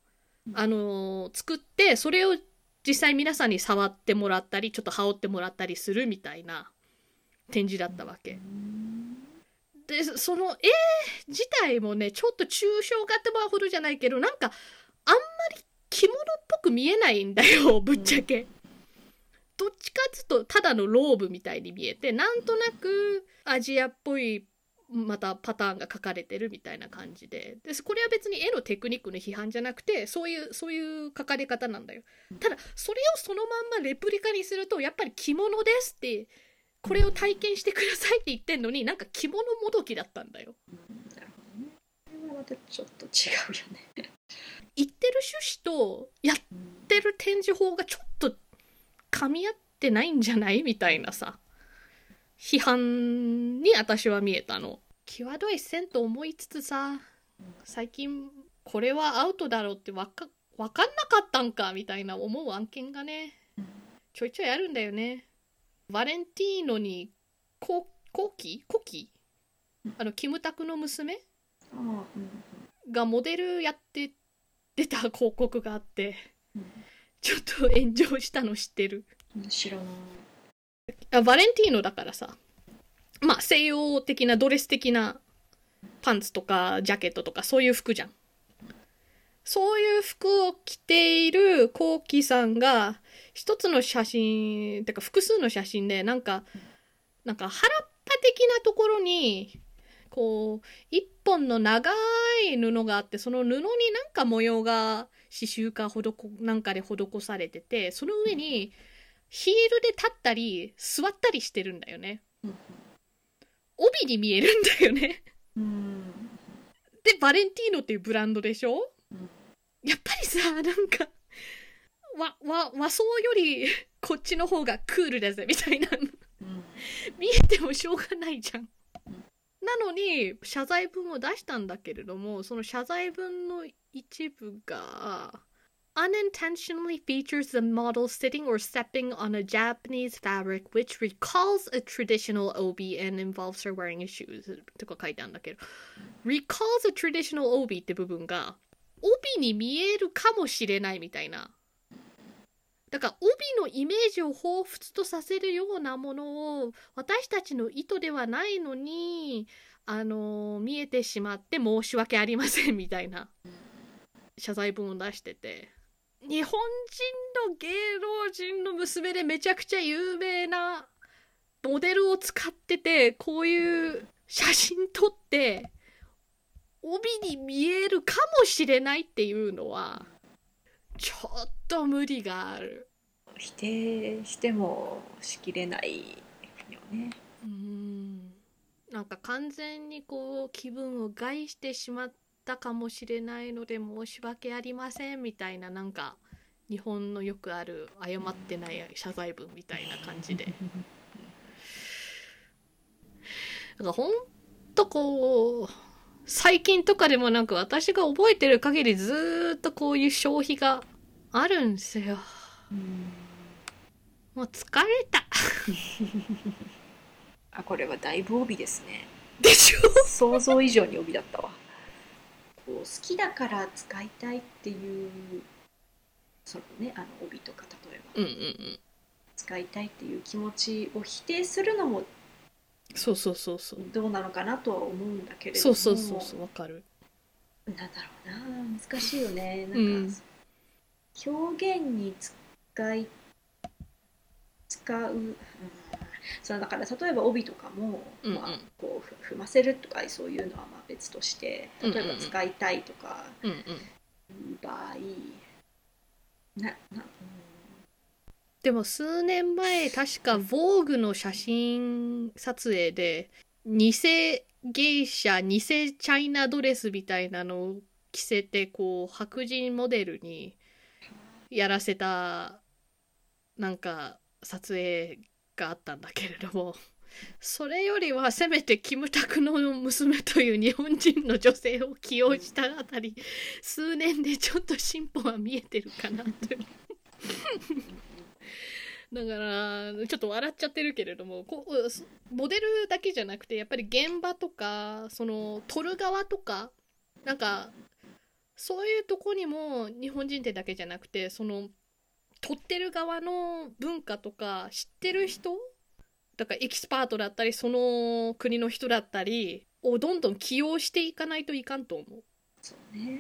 あのー作ってそれを実際皆さんに触ってもらったりちょっと羽織ってもらったりするみたいな展示だったわけ。でその絵自体もねちょっと抽象画ってほどじゃないけどなんかあんまり着物っぽく見えないんだよぶっちゃけ。どっちかっつうとただのローブみたいに見えてなんとなくアジアっぽいまたパターンが書かれてるみたいな感じで。でこれは別に絵のテクニックの批判じゃなくてそういうそういう書かれ方なんだよ。ただそれをそのまんまレプリカにするとやっぱり着物ですってこれを体験してくださいって言ってんのになんか着物もどきだったんだよ。なるほどね。これはまたちょっと違うよね。言ってる趣旨とやってる展示法がちょっと噛み合ってないんじゃない？みたいなさ批判に私は見えたの際どい線と思いつつさ最近これはアウトだろうってわかわかんなかったんかみたいな思う案件がねちょいちょいあるんだよねバレンティーノにココキコキあのキムタクの娘、がモデルやって出た広告があってちょっと炎上したの知ってる。知らない。あバレンティーノだからさ。まあ西洋的なドレス的なパンツとかジャケットとかそういう服じゃん。そういう服を着ているコウキさんが一つの写真てか複数の写真でなんかなんか原っぱ的なところにこう一本の長い布があってその布になんか模様が刺繍か施なんかで施されててその上にヒールで立ったり座ったりしてるんだよね。帯に見えるんだよね。うん。でバレンティーノっていうブランドでしょ？うん。やっぱりさなんかわわ和装よりこっちの方がクールだぜみたいな。うん。見えてもしょうがないじゃん。なのに謝罪文を出したんだけれどもその謝罪文の一部が unintentionally features the model sitting or stepping on a Japanese fabric which recalls a traditional obi and involves her wearing a shoes とか書いてあるんだけど recalls a traditional obi って部分が帯に見えるかもしれないみたいなだから帯のイメージを彷彿とさせるようなものを私たちの意図ではないのにあの見えてしまって申し訳ありませんみたいな謝罪文を出してて日本人の芸能人の娘でめちゃくちゃ有名なモデルを使っててこういう写真撮って帯に見えるかもしれないっていうのはちょっと無理がある。否定してもしきれないよね。うんなんか完全にこう気分を害してしまったかもしれないので申し訳ありませんみたいななんか日本のよくある謝ってない謝罪文みたいな感じで。なんかほんとこう最近とかでもなんか私が覚えてる限りずーっとこういう消費があるんですよ。もう疲れた。あこれはだいぶ帯ですね。でしょ？想像以上に帯だったわ。こう好きだから使いたいっていうそのねあの帯とか例えば、うんうんうん。使いたいっていう気持ちを否定するのもそうそうそうそう。どうなのかなとは思うんだけれども。そうそうそうそうわかる。なんだろうな難しいよね。なうん。んか、表現に使い使う、うん、そうだから例えば帯とかも、うんうん。まあ、こうふ踏ませるとかそういうのはまあ別として例えば使いたいとかうんうん。いう場合なな、うん。でも数年前確か Vogue の写真撮影で偽芸者偽チャイナドレスみたいなのを着せてこう白人モデルにやらせたなんか撮影があったんだけれどもそれよりはせめてキムタクの娘という日本人の女性を起用したあたり数年でちょっと進歩は見えてるかなと だからちょっと笑っちゃってるけれどもこうモデルだけじゃなくてやっぱり現場とかその撮る側とかなんかそういうとこにも日本人ってだけじゃなくてその撮ってる側の文化とか知ってる人だからエキスパートだったりその国の人だったりをどんどん起用していかないといかんと思う。そうね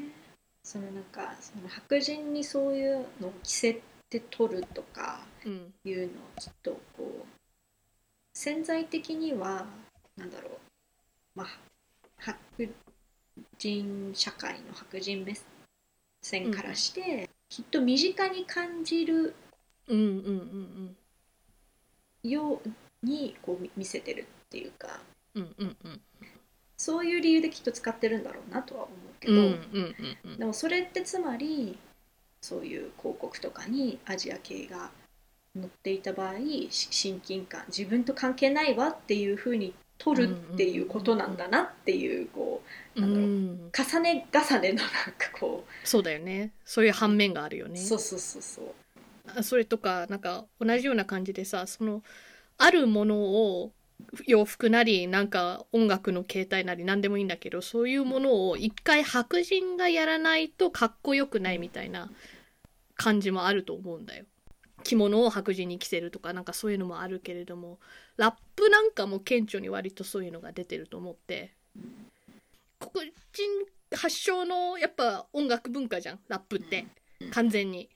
そのなんかその白人にそういうのを着せて撮るとかいうのをきっとこう潜在的にはなんだろうまあ白人社会の白人目線からして、きっと身近に感じるようにこう見見せてるっていうかうんうんうんそういう理由できっと使ってるんだろうなとは思うけど、うんうんうんうん。でもそれってつまりそういう広告とかにアジア系が載っていた場合し親近感自分と関係ないわっていうふうに取るっていうことなんだなっていうこうなんだろううん。重ね重ねのなんかこそうだよね。そういう反面があるよう、ね。そうそうそうそう。あそれとかなんか同じような感じでさそのあるものを洋服なりなんか音楽の形態なり何でもいいんだけどそういうものを一回白人がやらないとかっこよくないみたいな感じもあると思うんだよ着物を白人に着せるとかなんかそういうのもあるけれどもラップなんかも顕著に割とそういうのが出てると思って。黒人発祥のやっぱ音楽文化じゃんラップって。完全に。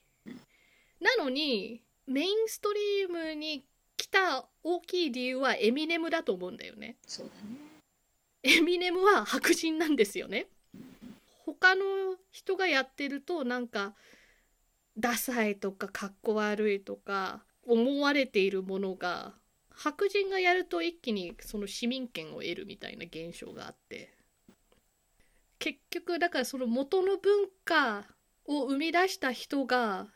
なのにメインストリームに来た大きい理由はエミネムだと思うんだよね。そうだね。エミネムは白人なんですよね。他の人がやってるとなんかダサいとかかっこ悪いとか思われているものが白人がやると一気にその市民権を得るみたいな現象があって結局だからその元の文化を生み出した人が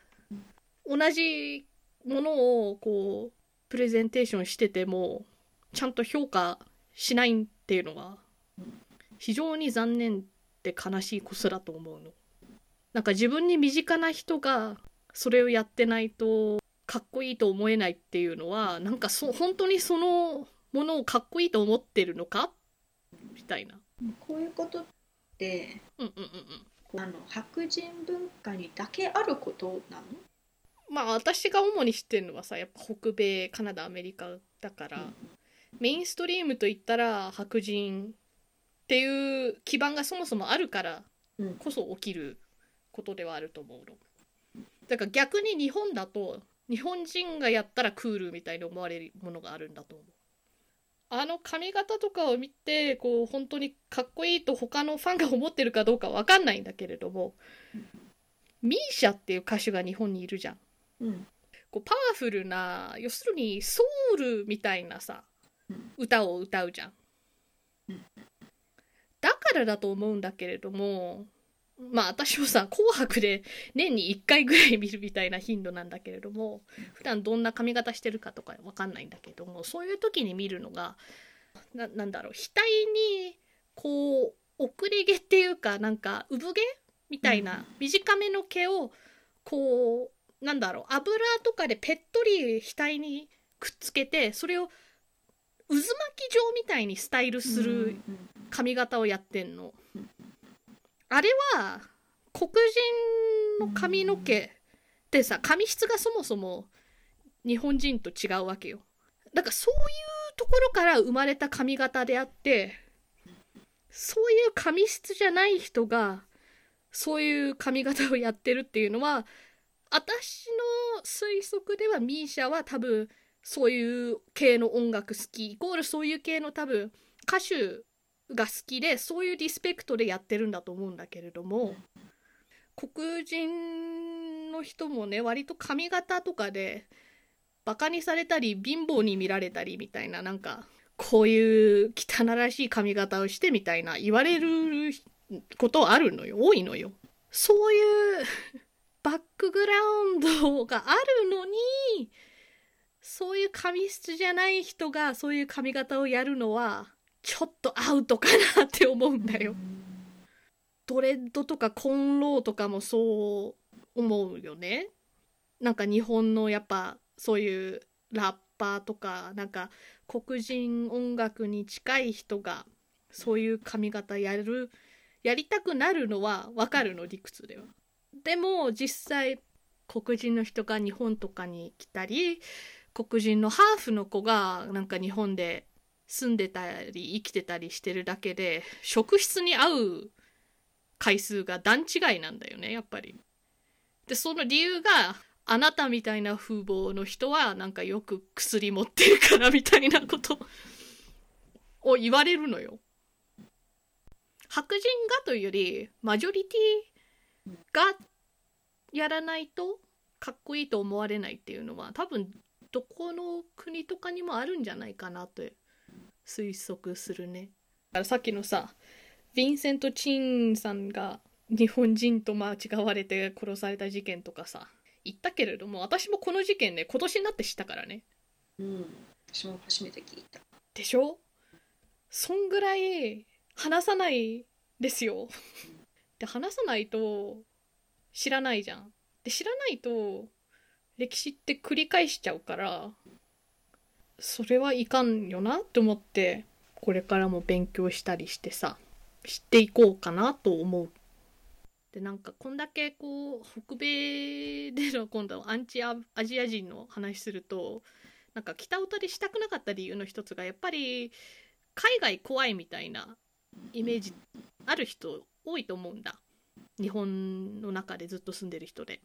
同じものをこうプレゼンテーションしててもちゃんと評価しないっていうのは非常に残念で悲しいことだと思うの。なんか自分に身近な人がそれをやってないとかっこいいと思えないっていうのはなんかそ本当にそのものをかっこいいと思ってるのか？みたいな。こういうことってうんうんうんうん。あの白人文化にだけあることなの？まあ私が主に知ってるのはさやっぱ北米カナダアメリカだから、メインストリームといったら白人っていう基盤がそもそもあるからうんこそ起きることではあると思うの。だから逆に日本だと日本人がやったらクールみたいに思われるものがあるんだと思う。あの髪型とかを見てこう本当にかっこいいと他のファンが思ってるかどうかわかんないんだけれどもミーシャっていう歌手が日本にいるじゃん。うんこうパワフルな要するにソウルみたいなさうん歌を歌うじゃん。だからだと思うんだけれどもまあ私もさ「紅白」で年に1回ぐらい見るみたいな頻度なんだけれども普段どんな髪型してるかとかわかんないんだけどもそういう時に見るのがななんだろう額にこう遅れ毛っていうかなんか産毛みたいな短めの毛をこうなんだろう油とかでぺっとり額にくっつけてそれを渦巻き状みたいにスタイルするうん。髪型をやってんの。うん。あれは黒人の髪の毛ってさ髪質がそもそも日本人と違うわけよ。だからそういうところから生まれた髪型であってそういう髪質じゃない人がそういう髪型をやってるっていうのは私の推測ではミーシャは多分そういう系の音楽好きイコールそういう系の多分歌手が好きでそういうリスペクトでやってるんだと思うんだけれども黒人の人もね割と髪型とかでバカにされたり貧乏に見られたりみたいななんかこういう汚らしい髪型をしてみたいな言われることあるのよ多いのよ。そういうバックグラウンドがあるのにそういう髪質じゃない人がそういう髪型をやるのはちょっとアウトかなって思うんだよ。ドレッドとかコンローとかもそう思うよね。なんか日本のやっぱそういうラッパーとかなんか黒人音楽に近い人がそういう髪型やるやりたくなるのはわかるの理屈では。でも実際黒人の人が日本とかに来たり黒人のハーフの子がなんか日本で住んでたり生きてたりしてるだけで職質に合う回数が段違いなんだよねやっぱり。でその理由があなたみたいな風貌の人はなんかよく薬持ってるからみたいなことを言われるのよ。白人がというよりマジョリティがやらないとかっこいいと思われないっていうのは多分どこの国とかにもあるんじゃないかなと推測するね。だからさっきのさヴィンセント・チンさんが日本人と間違われて殺された事件とかさ言ったけれども私もこの事件ね今年になって知ったからね。うん私も初めて聞いた。でしょ？そんぐらい話さないですよ。で話さないと知らないじゃん。で知らないと歴史って繰り返しちゃうからそれはいかんよなって思ってこれからも勉強したりしてさ知っていこうかなと思う。でなんかこんだけこう北米での今度アンチアジア人の話するとなんか北歌でしたくなかった理由の一つがやっぱり海外怖いみたいなイメージある人多いと思うんだ。日本の中でずっと住んでる人で。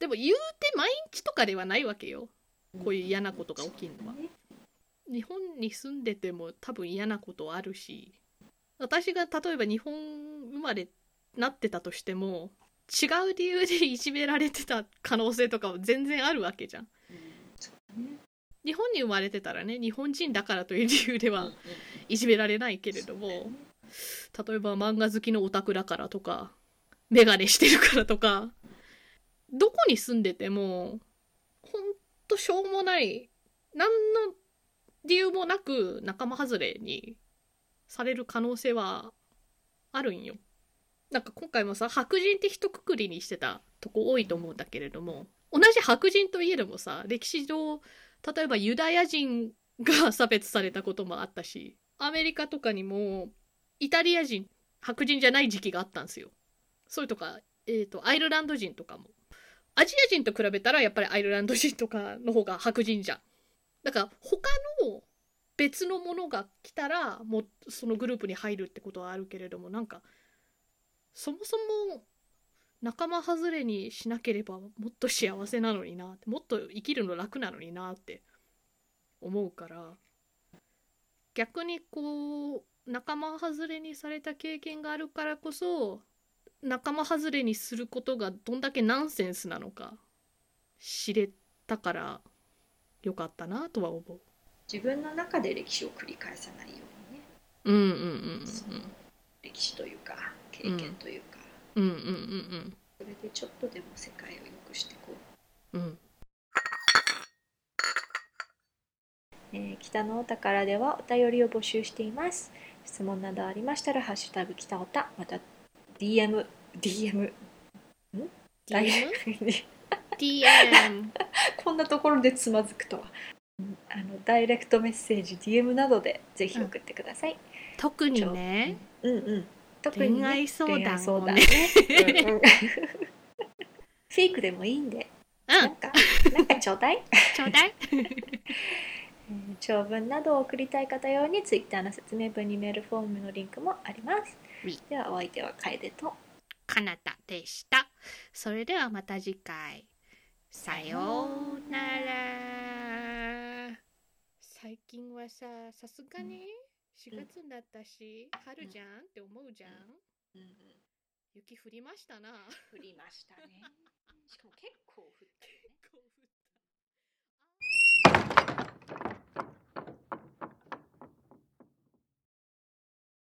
でも言うて毎日とかではないわけよ。こういう嫌なことが起きるのは。日本に住んでても多分嫌なことあるし私が例えば日本生まれなってたとしても違う理由でいじめられてた可能性とかも全然あるわけじゃん。日本に生まれてたらね日本人だからという理由ではいじめられないけれども例えば漫画好きのオタクだからとかメガネしてるからとかどこに住んでてもとしょうもない何の理由もなく仲間外れにされる可能性はあるんよ。なんか今回もさ白人って一括りにしてたとこ多いと思うんだけれども同じ白人といえどもさ歴史上例えばユダヤ人が差別されたこともあったしアメリカとかにもイタリア人白人じゃない時期があったんですよ。それとか、えー、とアイルランド人とかもアジア人と比べたらやっぱりアイルランド人とかの方が白人じゃん。だから他の別のものが来たらもうそのグループに入るってことはあるけれどもなんかそもそも仲間外れにしなければもっと幸せなのになってもっと生きるの楽なのになって思うから逆にこう仲間外れにされた経験があるからこそ仲間外れにすることがどんだけナンセンスなのか知れたからよかったなとは思う。自分の中で歴史を繰り返さないようにね。うんうんうんうん。歴史というか経験というか、うん。うんうんそれでちょっとでも世界を良くしていこう。うん。うんえー北のお宝ではお便りを募集しています。質問などありましたら、ハッシュタグ北おた、また DM、DM、ダイ DM? DM こんなところでつまずくとは。うんあのダイレクトメッセージ、DM などでぜひ送ってください。特にね。うんうん。特に、ね、恋愛相談相談もねね。うん。うん。フェイクでもいいんで、うん。なんか、なんかちょうだい。ちょうだい。えー長文などを送りたい方用に Twitter の説明文にメールフォームのリンクもあります B ではお相手は楓と。かなたでした。それではまた次回。さようなら。最近はささすがに4月になったし、うん、春じゃん、って思うじゃん、うん、うん、雪降りましたな。降りましたね。しかも結構降って、ね、結構降った。